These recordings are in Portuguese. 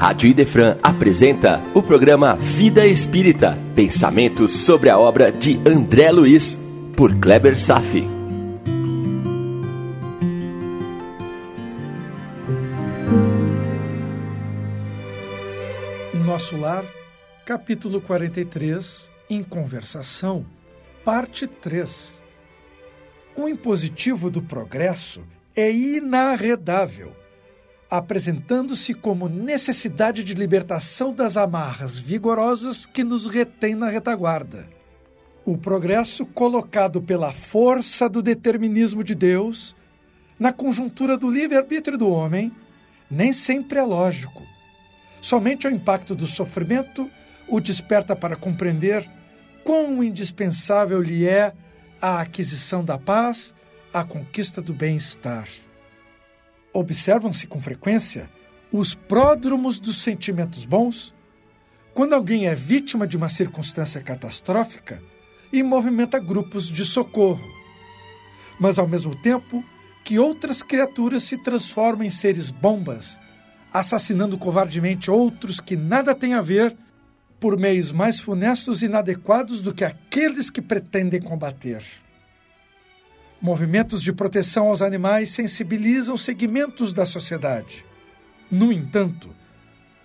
Rádio Idefran apresenta o programa Vida Espírita, pensamentos sobre a obra de André Luiz, por Kleber Safi. Nosso Lar, capítulo 43, em conversação, parte 3. O impositivo do progresso é inarredável apresentando-se como necessidade de libertação das amarras vigorosas que nos retém na retaguarda. O progresso colocado pela força do determinismo de Deus, na conjuntura do livre-arbítrio do homem, nem sempre é lógico. Somente o impacto do sofrimento o desperta para compreender quão indispensável lhe é a aquisição da paz, a conquista do bem-estar observam-se com frequência os pródromos dos sentimentos bons quando alguém é vítima de uma circunstância catastrófica e movimenta grupos de socorro. Mas, ao mesmo tempo, que outras criaturas se transformam em seres bombas, assassinando covardemente outros que nada têm a ver, por meios mais funestos e inadequados do que aqueles que pretendem combater. Movimentos de proteção aos animais sensibilizam segmentos da sociedade. No entanto,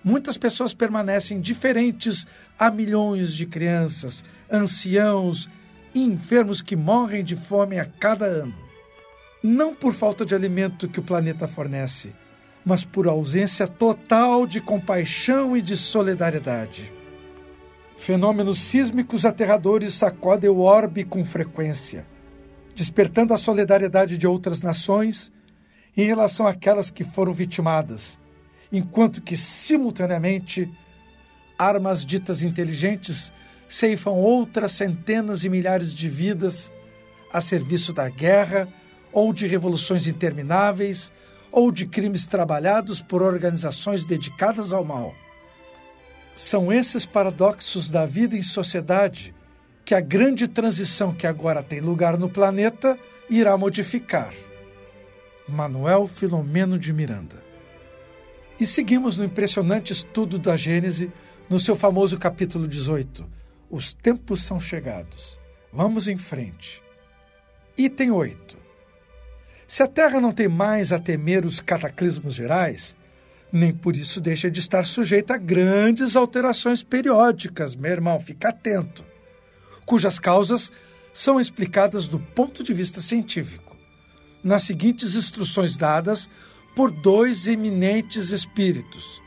muitas pessoas permanecem diferentes a milhões de crianças, anciãos e enfermos que morrem de fome a cada ano. Não por falta de alimento que o planeta fornece, mas por ausência total de compaixão e de solidariedade. Fenômenos sísmicos aterradores sacodem o orbe com frequência despertando a solidariedade de outras nações em relação àquelas que foram vitimadas, enquanto que, simultaneamente, armas ditas inteligentes ceifam outras centenas e milhares de vidas a serviço da guerra ou de revoluções intermináveis ou de crimes trabalhados por organizações dedicadas ao mal. São esses paradoxos da vida em sociedade que a grande transição que agora tem lugar no planeta irá modificar. Manuel Filomeno de Miranda. E seguimos no impressionante estudo da Gênese, no seu famoso capítulo 18. Os tempos são chegados. Vamos em frente. Item 8. Se a Terra não tem mais a temer os cataclismos gerais, nem por isso deixa de estar sujeita a grandes alterações periódicas. Meu irmão, fica atento cujas causas são explicadas do ponto de vista científico, nas seguintes instruções dadas por dois eminentes espíritos.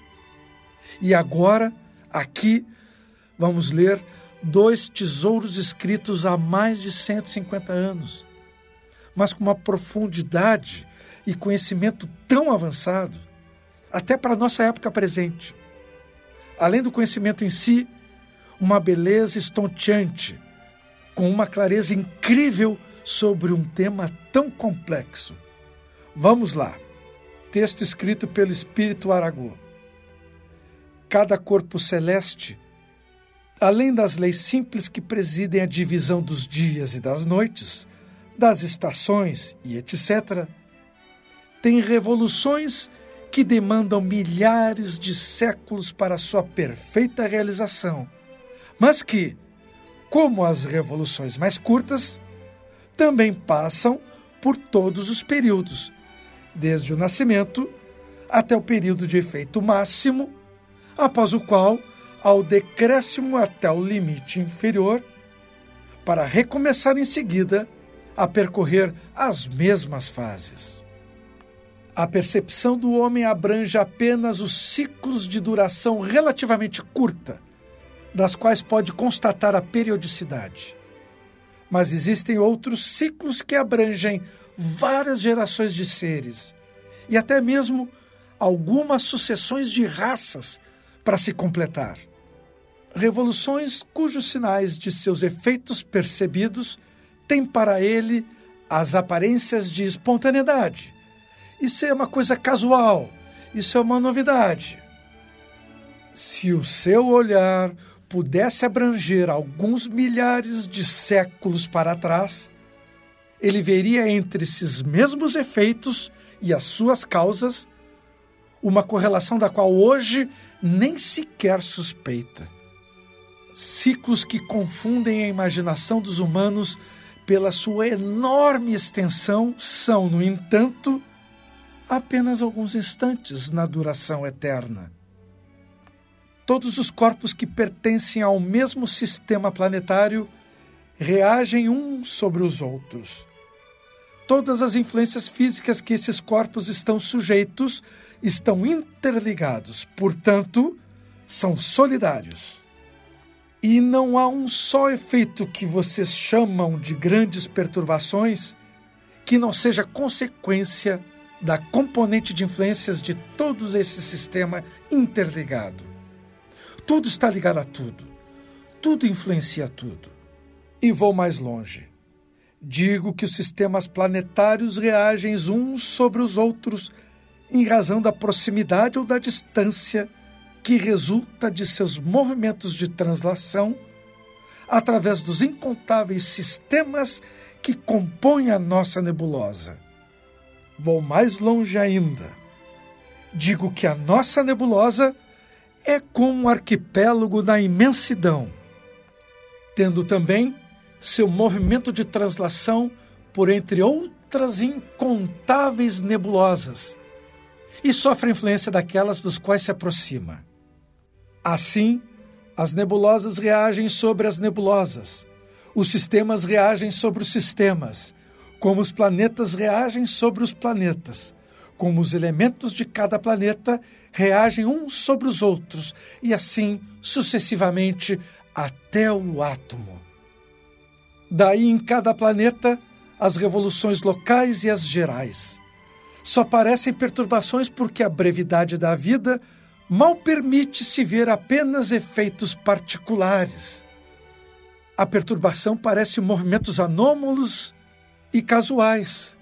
E agora, aqui, vamos ler dois tesouros escritos há mais de 150 anos, mas com uma profundidade e conhecimento tão avançado, até para a nossa época presente. Além do conhecimento em si, uma beleza estonteante com uma clareza incrível sobre um tema tão complexo. Vamos lá. Texto escrito pelo Espírito Aragô. Cada corpo celeste, além das leis simples que presidem a divisão dos dias e das noites, das estações e etc., tem revoluções que demandam milhares de séculos para sua perfeita realização, mas que, como as revoluções mais curtas, também passam por todos os períodos, desde o nascimento até o período de efeito máximo, após o qual há o decréscimo até o limite inferior, para recomeçar em seguida a percorrer as mesmas fases. A percepção do homem abrange apenas os ciclos de duração relativamente curta das quais pode constatar a periodicidade. Mas existem outros ciclos que abrangem várias gerações de seres e até mesmo algumas sucessões de raças para se completar. Revoluções cujos sinais de seus efeitos percebidos têm para ele as aparências de espontaneidade. Isso é uma coisa casual, isso é uma novidade. Se o seu olhar pudesse abranger alguns milhares de séculos para trás, ele veria entre esses mesmos efeitos e as suas causas uma correlação da qual hoje nem sequer suspeita. Ciclos que confundem a imaginação dos humanos pela sua enorme extensão são, no entanto, apenas alguns instantes na duração eterna. Todos os corpos que pertencem ao mesmo sistema planetário reagem uns sobre os outros. Todas as influências físicas que esses corpos estão sujeitos estão interligados, portanto, são solidários. E não há um só efeito que vocês chamam de grandes perturbações que não seja consequência da componente de influências de todo esse sistema interligado. Tudo está ligado a tudo. Tudo influencia tudo. E vou mais longe. Digo que os sistemas planetários reagem uns sobre os outros em razão da proximidade ou da distância que resulta de seus movimentos de translação através dos incontáveis sistemas que compõem a nossa nebulosa. Vou mais longe ainda. Digo que a nossa nebulosa é como um arquipélago na imensidão, tendo também seu movimento de translação por entre outras incontáveis nebulosas e sofre influência daquelas dos quais se aproxima. Assim, as nebulosas reagem sobre as nebulosas, os sistemas reagem sobre os sistemas, como os planetas reagem sobre os planetas, como os elementos de cada planeta reagem uns sobre os outros, e assim sucessivamente até o átomo. Daí, em cada planeta, as revoluções locais e as gerais. Só parecem perturbações porque a brevidade da vida mal permite se ver apenas efeitos particulares. A perturbação parece movimentos anômalos e casuais,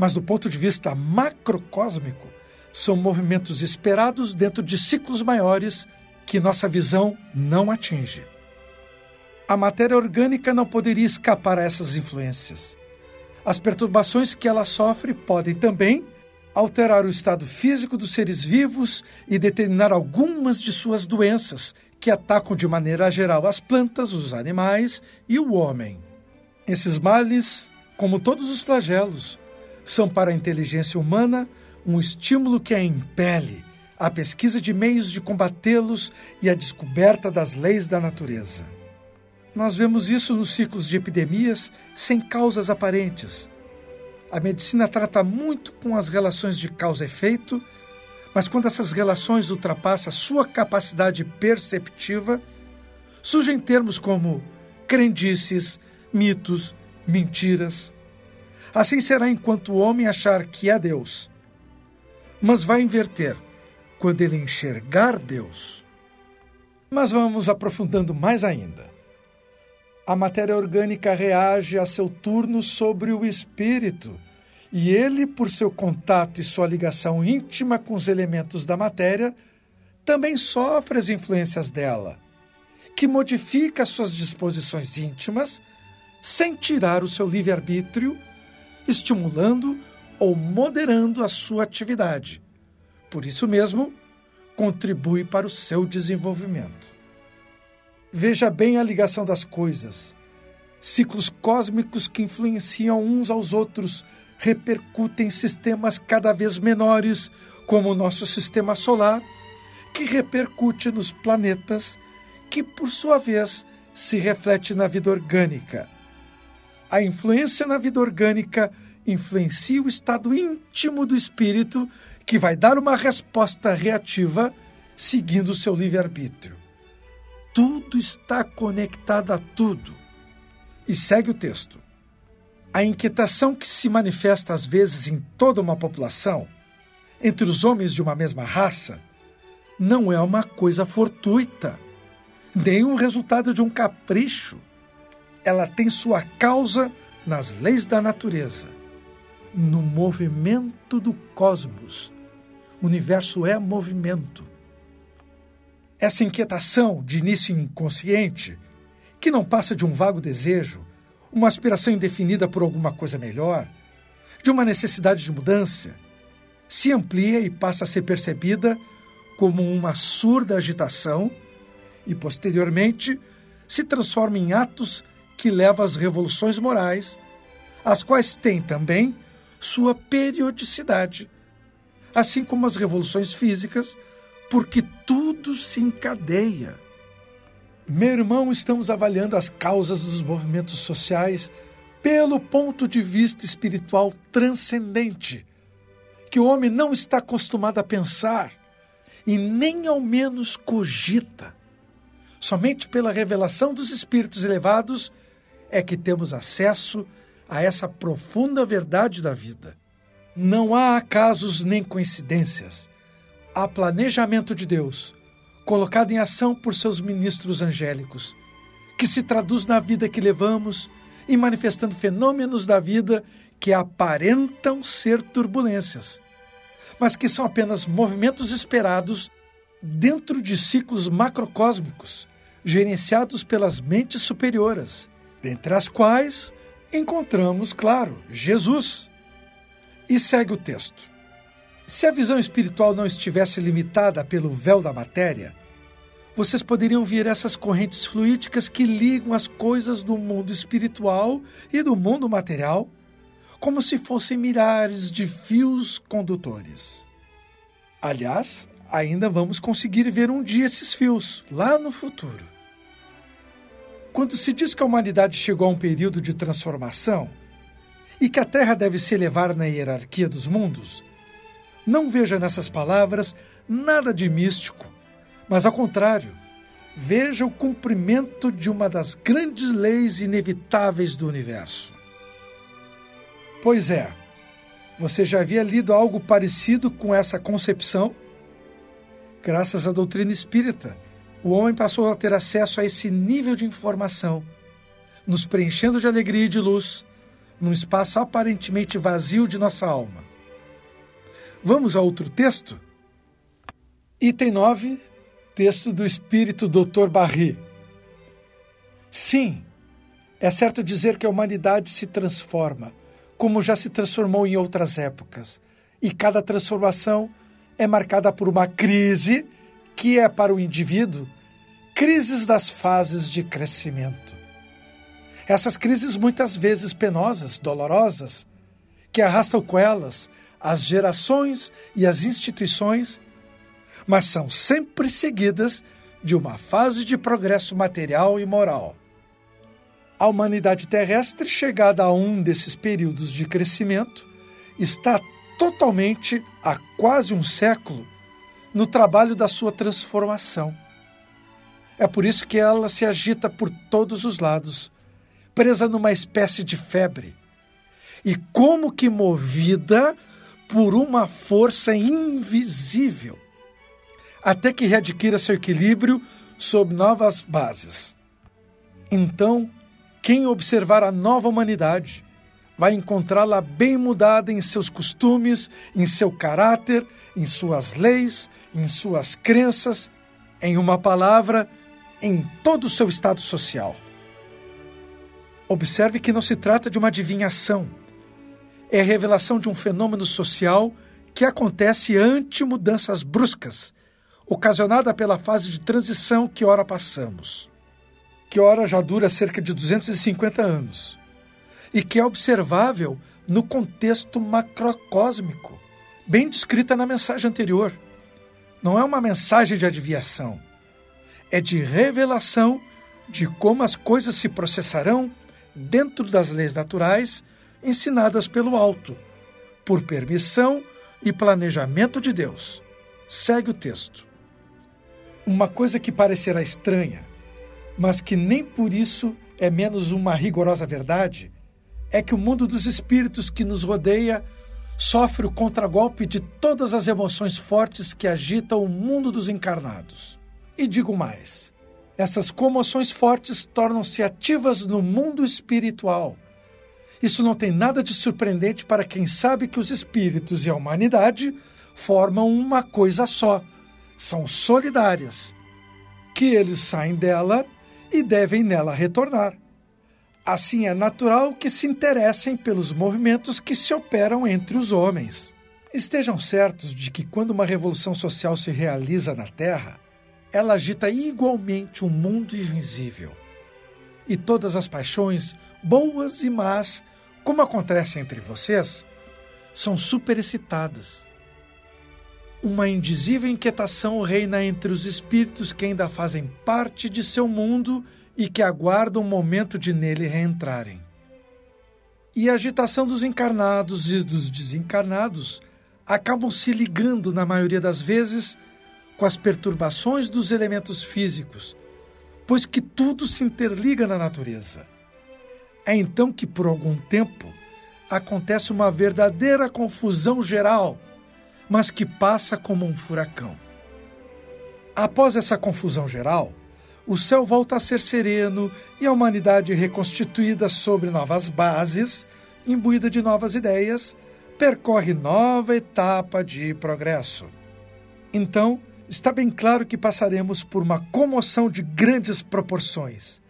mas do ponto de vista macrocósmico, são movimentos esperados dentro de ciclos maiores que nossa visão não atinge. A matéria orgânica não poderia escapar a essas influências. As perturbações que ela sofre podem também alterar o estado físico dos seres vivos e determinar algumas de suas doenças, que atacam de maneira geral as plantas, os animais e o homem. Esses males, como todos os flagelos, são para a inteligência humana um estímulo que a impele à pesquisa de meios de combatê-los e à descoberta das leis da natureza. Nós vemos isso nos ciclos de epidemias sem causas aparentes, a medicina trata muito com as relações de causa efeito, mas quando essas relações ultrapassam sua capacidade perceptiva, surgem termos como crendices, mitos, mentiras. Assim será enquanto o homem achar que é Deus. Mas vai inverter quando ele enxergar Deus. Mas vamos aprofundando mais ainda a matéria orgânica reage a seu turno sobre o espírito, e ele, por seu contato e sua ligação íntima com os elementos da matéria, também sofre as influências dela, que modifica suas disposições íntimas sem tirar o seu livre-arbítrio, estimulando ou moderando a sua atividade. Por isso mesmo, contribui para o seu desenvolvimento. Veja bem a ligação das coisas. Ciclos cósmicos que influenciam uns aos outros repercutem em sistemas cada vez menores, como o nosso sistema solar, que repercute nos planetas, que por sua vez se reflete na vida orgânica. A influência na vida orgânica influencia o estado íntimo do espírito, que vai dar uma resposta reativa seguindo o seu livre-arbítrio. Tudo está conectado a tudo. E segue o texto. A inquietação que se manifesta às vezes em toda uma população, entre os homens de uma mesma raça, não é uma coisa fortuita, nem um resultado de um capricho. Ela tem sua causa nas leis da natureza, no movimento do cosmos. O universo é movimento. Essa inquietação, de início inconsciente, que não passa de um vago desejo, uma aspiração indefinida por alguma coisa melhor, de uma necessidade de mudança, se amplia e passa a ser percebida como uma surda agitação e, posteriormente, se transforma em atos que levam às revoluções morais, as quais têm também sua periodicidade, assim como as revoluções físicas, porque tudo se encadeia. Meu irmão, estamos avaliando as causas dos movimentos sociais pelo ponto de vista espiritual transcendente, que o homem não está acostumado a pensar e nem ao menos cogita. Somente pela revelação dos espíritos elevados é que temos acesso a essa profunda verdade da vida. Não há acasos nem coincidências. Há planejamento de Deus, colocado em ação por seus ministros angélicos, que se traduz na vida que levamos e manifestando fenômenos da vida que aparentam ser turbulências, mas que são apenas movimentos esperados dentro de ciclos macrocósmicos, gerenciados pelas mentes superioras, dentre as quais encontramos, claro, Jesus. E segue o texto. Se a visão espiritual não estivesse limitada pelo véu da matéria, vocês poderiam ver essas correntes fluídicas que ligam as coisas do mundo espiritual e do mundo material, como se fossem milhares de fios condutores. Aliás, ainda vamos conseguir ver um dia esses fios, lá no futuro. Quando se diz que a humanidade chegou a um período de transformação e que a Terra deve se elevar na hierarquia dos mundos, não veja nessas palavras nada de místico, mas ao contrário, veja o cumprimento de uma das grandes leis inevitáveis do universo. Pois é, você já havia lido algo parecido com essa concepção? Graças à doutrina espírita, o homem passou a ter acesso a esse nível de informação, nos preenchendo de alegria e de luz, num espaço aparentemente vazio de nossa alma. Vamos a outro texto? Item 9, texto do espírito Dr. Barry. Sim, é certo dizer que a humanidade se transforma, como já se transformou em outras épocas, e cada transformação é marcada por uma crise que é para o indivíduo crises das fases de crescimento. Essas crises muitas vezes penosas, dolorosas, que arrastam com elas as gerações e as instituições, mas são sempre seguidas de uma fase de progresso material e moral. A humanidade terrestre, chegada a um desses períodos de crescimento, está totalmente há quase um século no trabalho da sua transformação. É por isso que ela se agita por todos os lados, presa numa espécie de febre. E como que movida por uma força invisível, até que readquira seu equilíbrio sob novas bases. Então, quem observar a nova humanidade vai encontrá-la bem mudada em seus costumes, em seu caráter, em suas leis, em suas crenças, em uma palavra, em todo o seu estado social. Observe que não se trata de uma adivinhação. É a revelação de um fenômeno social que acontece ante mudanças bruscas, ocasionada pela fase de transição que ora passamos, que ora já dura cerca de 250 anos e que é observável no contexto macrocósmico, bem descrita na mensagem anterior. Não é uma mensagem de adivinhação, é de revelação de como as coisas se processarão dentro das leis naturais ensinadas pelo alto, por permissão e planejamento de Deus. Segue o texto. Uma coisa que parecerá estranha, mas que nem por isso é menos uma rigorosa verdade, é que o mundo dos espíritos que nos rodeia sofre o contragolpe de todas as emoções fortes que agitam o mundo dos encarnados. E digo mais: essas comoções fortes tornam-se ativas no mundo espiritual. Isso não tem nada de surpreendente para quem sabe que os espíritos e a humanidade formam uma coisa só, são solidárias, que eles saem dela e devem nela retornar. Assim é natural que se interessem pelos movimentos que se operam entre os homens. Estejam certos de que quando uma revolução social se realiza na Terra, ela agita igualmente o um mundo invisível. E todas as paixões, boas e más, como acontece entre vocês, são superexcitadas. Uma indizível inquietação reina entre os espíritos que ainda fazem parte de seu mundo e que aguardam o momento de nele reentrarem. E a agitação dos encarnados e dos desencarnados acabam se ligando, na maioria das vezes, com as perturbações dos elementos físicos, pois que tudo se interliga na natureza. É então que, por algum tempo, acontece uma verdadeira confusão geral, mas que passa como um furacão. Após essa confusão geral, o céu volta a ser sereno e a humanidade reconstituída sobre novas bases, imbuída de novas ideias, percorre nova etapa de progresso. Então, está bem claro que passaremos por uma comoção de grandes proporções,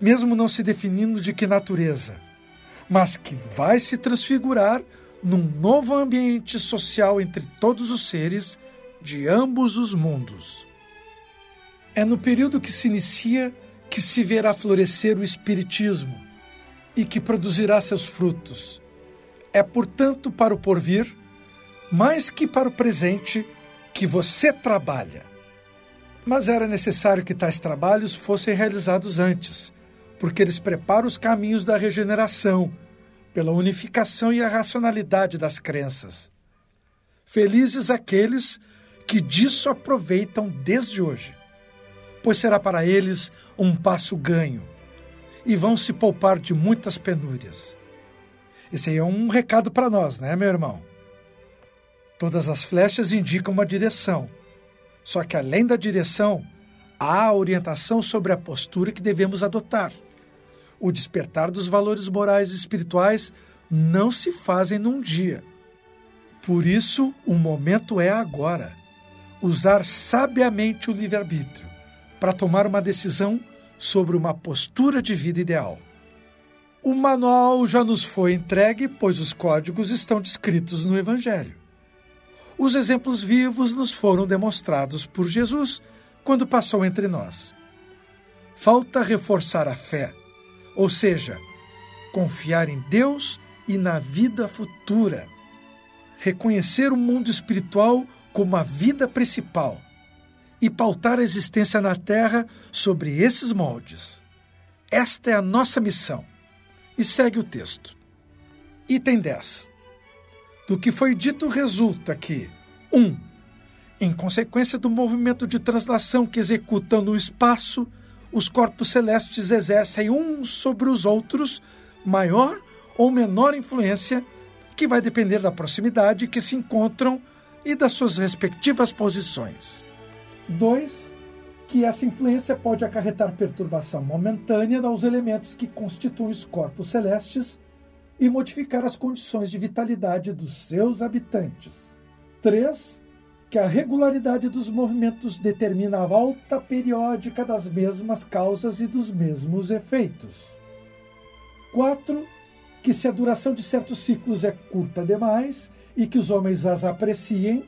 mesmo não se definindo de que natureza, mas que vai se transfigurar num novo ambiente social entre todos os seres de ambos os mundos. É no período que se inicia que se verá florescer o Espiritismo e que produzirá seus frutos. É, portanto, para o porvir, mais que para o presente, que você trabalha. Mas era necessário que tais trabalhos fossem realizados antes, porque eles preparam os caminhos da regeneração, pela unificação e a racionalidade das crenças. Felizes aqueles que disso aproveitam desde hoje pois será para eles um passo ganho e vão se poupar de muitas penúrias. Esse aí é um recado para nós, né, meu irmão? Todas as flechas indicam uma direção. Só que além da direção, há a orientação sobre a postura que devemos adotar. O despertar dos valores morais e espirituais não se fazem num dia. Por isso, o momento é agora. Usar sabiamente o livre-arbítrio para tomar uma decisão sobre uma postura de vida ideal. O manual já nos foi entregue, pois os códigos estão descritos no Evangelho. Os exemplos vivos nos foram demonstrados por Jesus quando passou entre nós. Falta reforçar a fé, ou seja, confiar em Deus e na vida futura. Reconhecer o mundo espiritual como a vida principal e pautar a existência na Terra sobre esses moldes. Esta é a nossa missão. E segue o texto. Item 10. Do que foi dito resulta que 1. Um, em consequência do movimento de translação que executam no espaço, os corpos celestes exercem uns sobre os outros maior ou menor influência, que vai depender da proximidade que se encontram e das suas respectivas posições. 2. Que essa influência pode acarretar perturbação momentânea aos elementos que constituem os corpos celestes e modificar as condições de vitalidade dos seus habitantes. 3. Que a regularidade dos movimentos determina a volta periódica das mesmas causas e dos mesmos efeitos. 4. Que se a duração de certos ciclos é curta demais e que os homens as apreciem,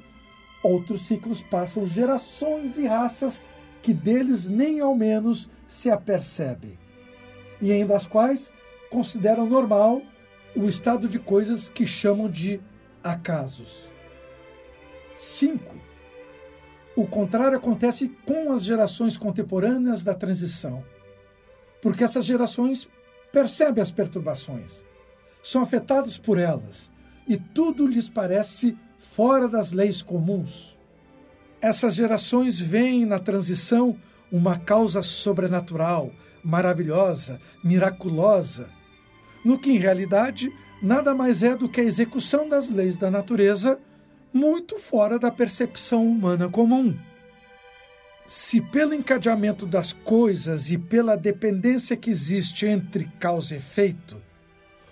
Outros ciclos passam gerações e raças que deles nem ao menos se apercebem, e em das quais consideram normal o estado de coisas que chamam de acasos. 5. O contrário acontece com as gerações contemporâneas da transição, porque essas gerações percebem as perturbações, são afetadas por elas e tudo lhes parece fora das leis comuns. Essas gerações veem na transição uma causa sobrenatural, maravilhosa, miraculosa, no que em realidade nada mais é do que a execução das leis da natureza, muito fora da percepção humana comum. Se pelo encadeamento das coisas e pela dependência que existe entre causa e efeito,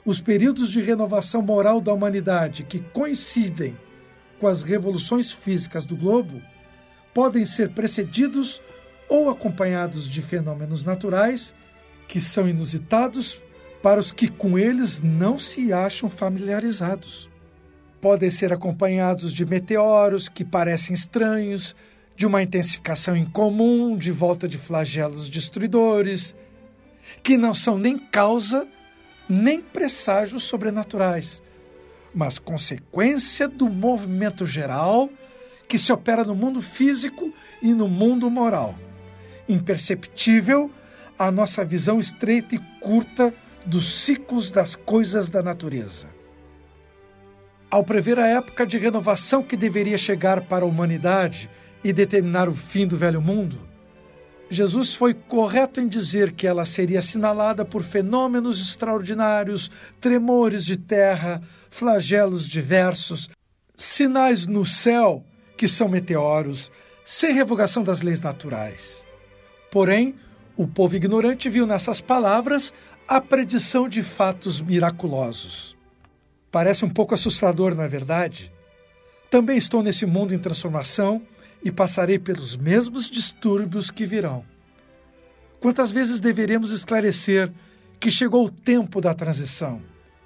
os períodos de renovação moral da humanidade que coincidem com as revoluções físicas do globo podem ser precedidos ou acompanhados de fenômenos naturais que são inusitados para os que com eles não se acham familiarizados. podem ser acompanhados de meteoros que parecem estranhos, de uma intensificação incomum de volta de flagelos destruidores, que não são nem causa nem presságios sobrenaturais, mas consequência do movimento geral que se opera no mundo físico e no mundo moral. Imperceptível a nossa visão estreita e curta dos ciclos das coisas da natureza. Ao prever a época de renovação que deveria chegar para a humanidade e determinar o fim do velho mundo, Jesus foi correto em dizer que ela seria assinalada por fenômenos extraordinários, tremores de terra, flagelos diversos, sinais no céu, que são meteoros, sem revogação das leis naturais. Porém, o povo ignorante viu nessas palavras a predição de fatos miraculosos. Parece um pouco assustador, não é verdade? Também estou nesse mundo em transformação e passarei pelos mesmos distúrbios que virão. Quantas vezes deveremos esclarecer que chegou o tempo da transição,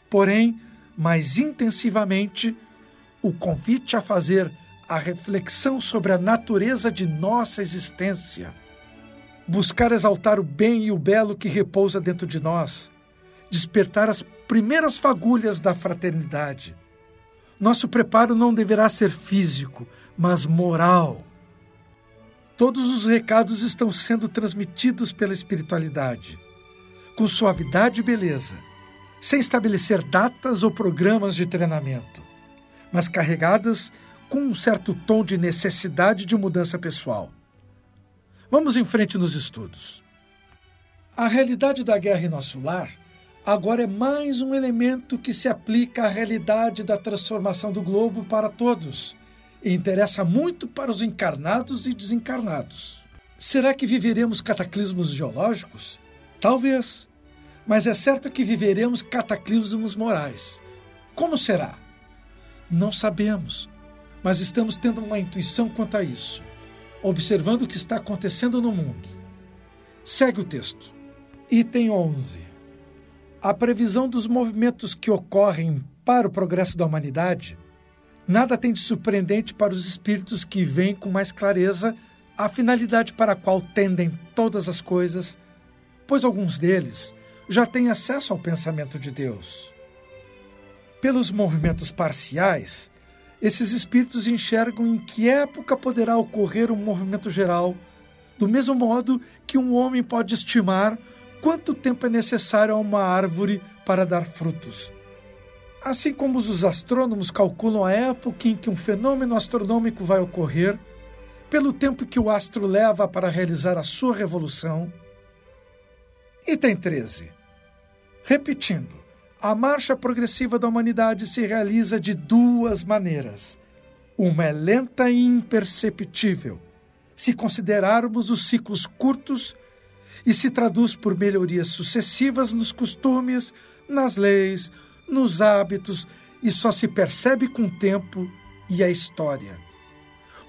porém, mais intensivamente, o convite a fazer a reflexão sobre a natureza de nossa existência. Buscar exaltar o bem e o belo que repousa dentro de nós, despertar as primeiras fagulhas da fraternidade. Nosso preparo não deverá ser físico, mas moral. Todos os recados estão sendo transmitidos pela espiritualidade, com suavidade e beleza, sem estabelecer datas ou programas de treinamento, mas carregadas com um certo tom de necessidade de mudança pessoal. Vamos em frente nos estudos. A realidade da guerra em nosso lar agora é mais um elemento que se aplica à realidade da transformação do globo para todos e interessa muito para os encarnados e desencarnados. Será que viveremos cataclismos geológicos? Talvez. Mas é certo que viveremos cataclismos morais. Como será? Não sabemos, mas estamos tendo uma intuição quanto a isso, observando o que está acontecendo no mundo. Segue o texto. Item 11 a previsão dos movimentos que ocorrem para o progresso da humanidade, nada tem de surpreendente para os espíritos que veem com mais clareza a finalidade para a qual tendem todas as coisas, pois alguns deles já têm acesso ao pensamento de Deus. Pelos movimentos parciais, esses espíritos enxergam em que época poderá ocorrer um movimento geral, do mesmo modo que um homem pode estimar quanto tempo é necessário a uma árvore para dar frutos. Assim como os astrônomos calculam a época em que um fenômeno astronômico vai ocorrer, pelo tempo que o astro leva para realizar a sua revolução. Item 13. Repetindo, a marcha progressiva da humanidade se realiza de duas maneiras. Uma é lenta e imperceptível, se considerarmos os ciclos curtos e se traduz por melhorias sucessivas nos costumes, nas leis, nos hábitos e só se percebe com o tempo e a história.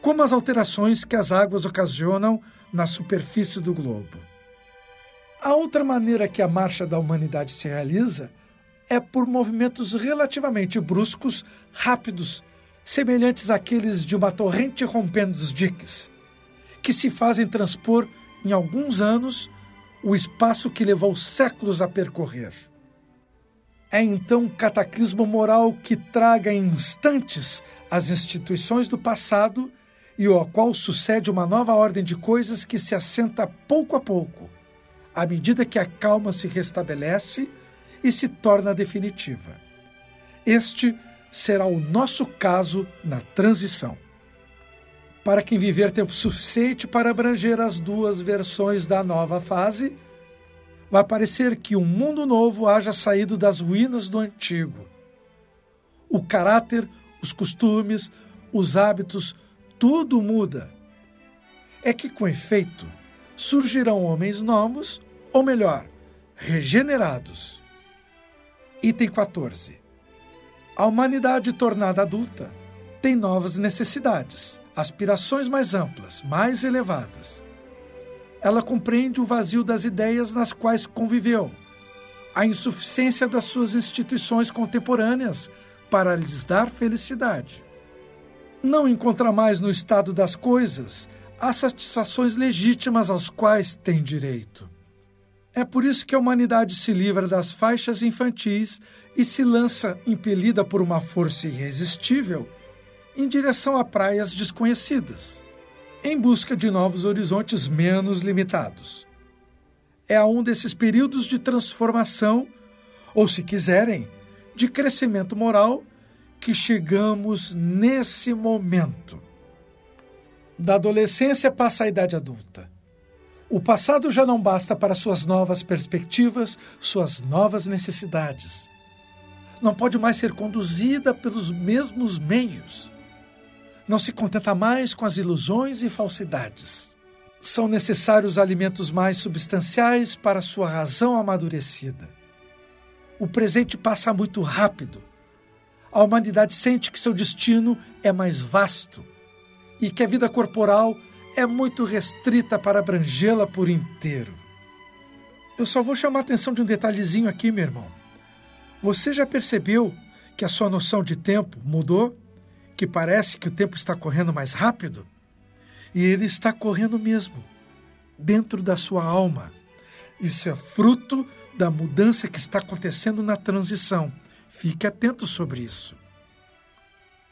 Como as alterações que as águas ocasionam na superfície do globo. A outra maneira que a marcha da humanidade se realiza é por movimentos relativamente bruscos, rápidos, semelhantes àqueles de uma torrente rompendo os diques, que se fazem transpor em alguns anos o espaço que levou séculos a percorrer. É então um cataclismo moral que traga em instantes as instituições do passado e ao qual sucede uma nova ordem de coisas que se assenta pouco a pouco, à medida que a calma se restabelece e se torna definitiva. Este será o nosso caso na transição. Para quem viver tempo suficiente para abranger as duas versões da nova fase, vai parecer que um mundo novo haja saído das ruínas do antigo. O caráter, os costumes, os hábitos, tudo muda. É que, com efeito, surgirão homens novos, ou melhor, regenerados. Item 14. A humanidade tornada adulta tem novas necessidades aspirações mais amplas, mais elevadas. Ela compreende o vazio das ideias nas quais conviveu, a insuficiência das suas instituições contemporâneas, para lhes dar felicidade. Não encontra mais no estado das coisas as satisfações legítimas aos quais tem direito. É por isso que a humanidade se livra das faixas infantis e se lança, impelida por uma força irresistível, em direção a praias desconhecidas, em busca de novos horizontes menos limitados. É a um desses períodos de transformação, ou se quiserem, de crescimento moral, que chegamos nesse momento. Da adolescência passa a idade adulta. O passado já não basta para suas novas perspectivas, suas novas necessidades. Não pode mais ser conduzida pelos mesmos meios. Não se contenta mais com as ilusões e falsidades. São necessários alimentos mais substanciais para sua razão amadurecida. O presente passa muito rápido. A humanidade sente que seu destino é mais vasto e que a vida corporal é muito restrita para abrangê-la por inteiro. Eu só vou chamar a atenção de um detalhezinho aqui, meu irmão. Você já percebeu que a sua noção de tempo mudou? Que parece que o tempo está correndo mais rápido? E ele está correndo mesmo, dentro da sua alma. Isso é fruto da mudança que está acontecendo na transição. Fique atento sobre isso.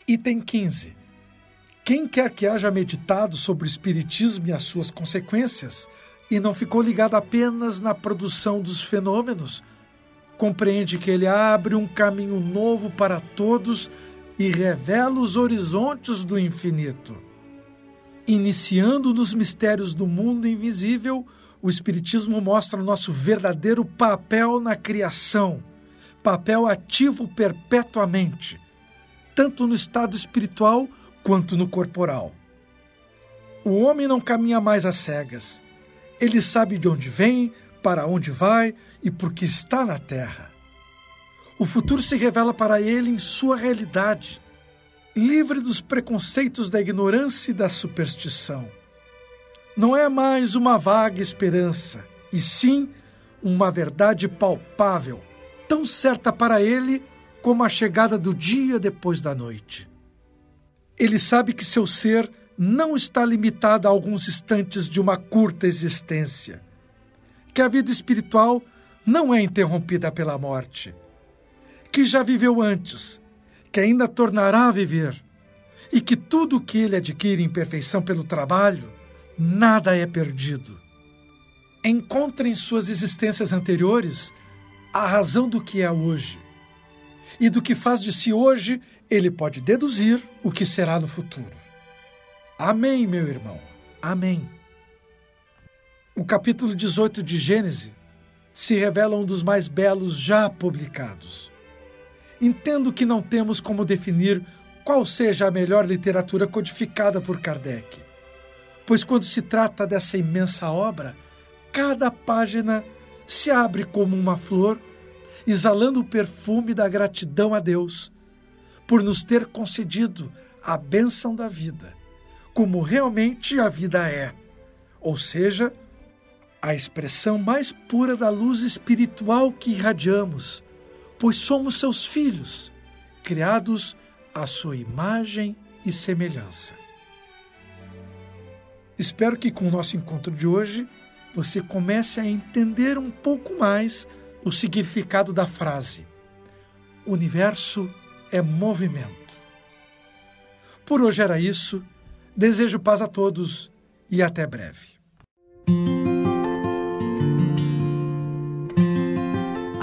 Item 15. Quem quer que haja meditado sobre o Espiritismo e as suas consequências e não ficou ligado apenas na produção dos fenômenos, compreende que ele abre um caminho novo para todos e revela os horizontes do infinito. Iniciando nos mistérios do mundo invisível, o Espiritismo mostra o nosso verdadeiro papel na criação, papel ativo perpetuamente, tanto no estado espiritual quanto no corporal. O homem não caminha mais às cegas. Ele sabe de onde vem, para onde vai e por que está na terra. O futuro se revela para ele em sua realidade, livre dos preconceitos da ignorância e da superstição. Não é mais uma vaga esperança, e sim uma verdade palpável, tão certa para ele como a chegada do dia depois da noite. Ele sabe que seu ser não está limitado a alguns instantes de uma curta existência, que a vida espiritual não é interrompida pela morte, que já viveu antes, que ainda tornará a viver, e que tudo o que ele adquire em perfeição pelo trabalho, nada é perdido. Encontra em suas existências anteriores a razão do que é hoje e do que faz de si hoje ele pode deduzir o que será no futuro. Amém, meu irmão. Amém. O capítulo 18 de Gênesis se revela um dos mais belos já publicados. Entendo que não temos como definir qual seja a melhor literatura codificada por Kardec, pois quando se trata dessa imensa obra, cada página se abre como uma flor, exalando o perfume da gratidão a Deus por nos ter concedido a bênção da vida, como realmente a vida é, ou seja, a expressão mais pura da luz espiritual que irradiamos, pois somos seus filhos, criados à sua imagem e semelhança. Espero que com o nosso encontro de hoje você comece a entender um pouco mais o significado da frase: Universo é movimento. Por hoje era isso. Desejo paz a todos e até breve.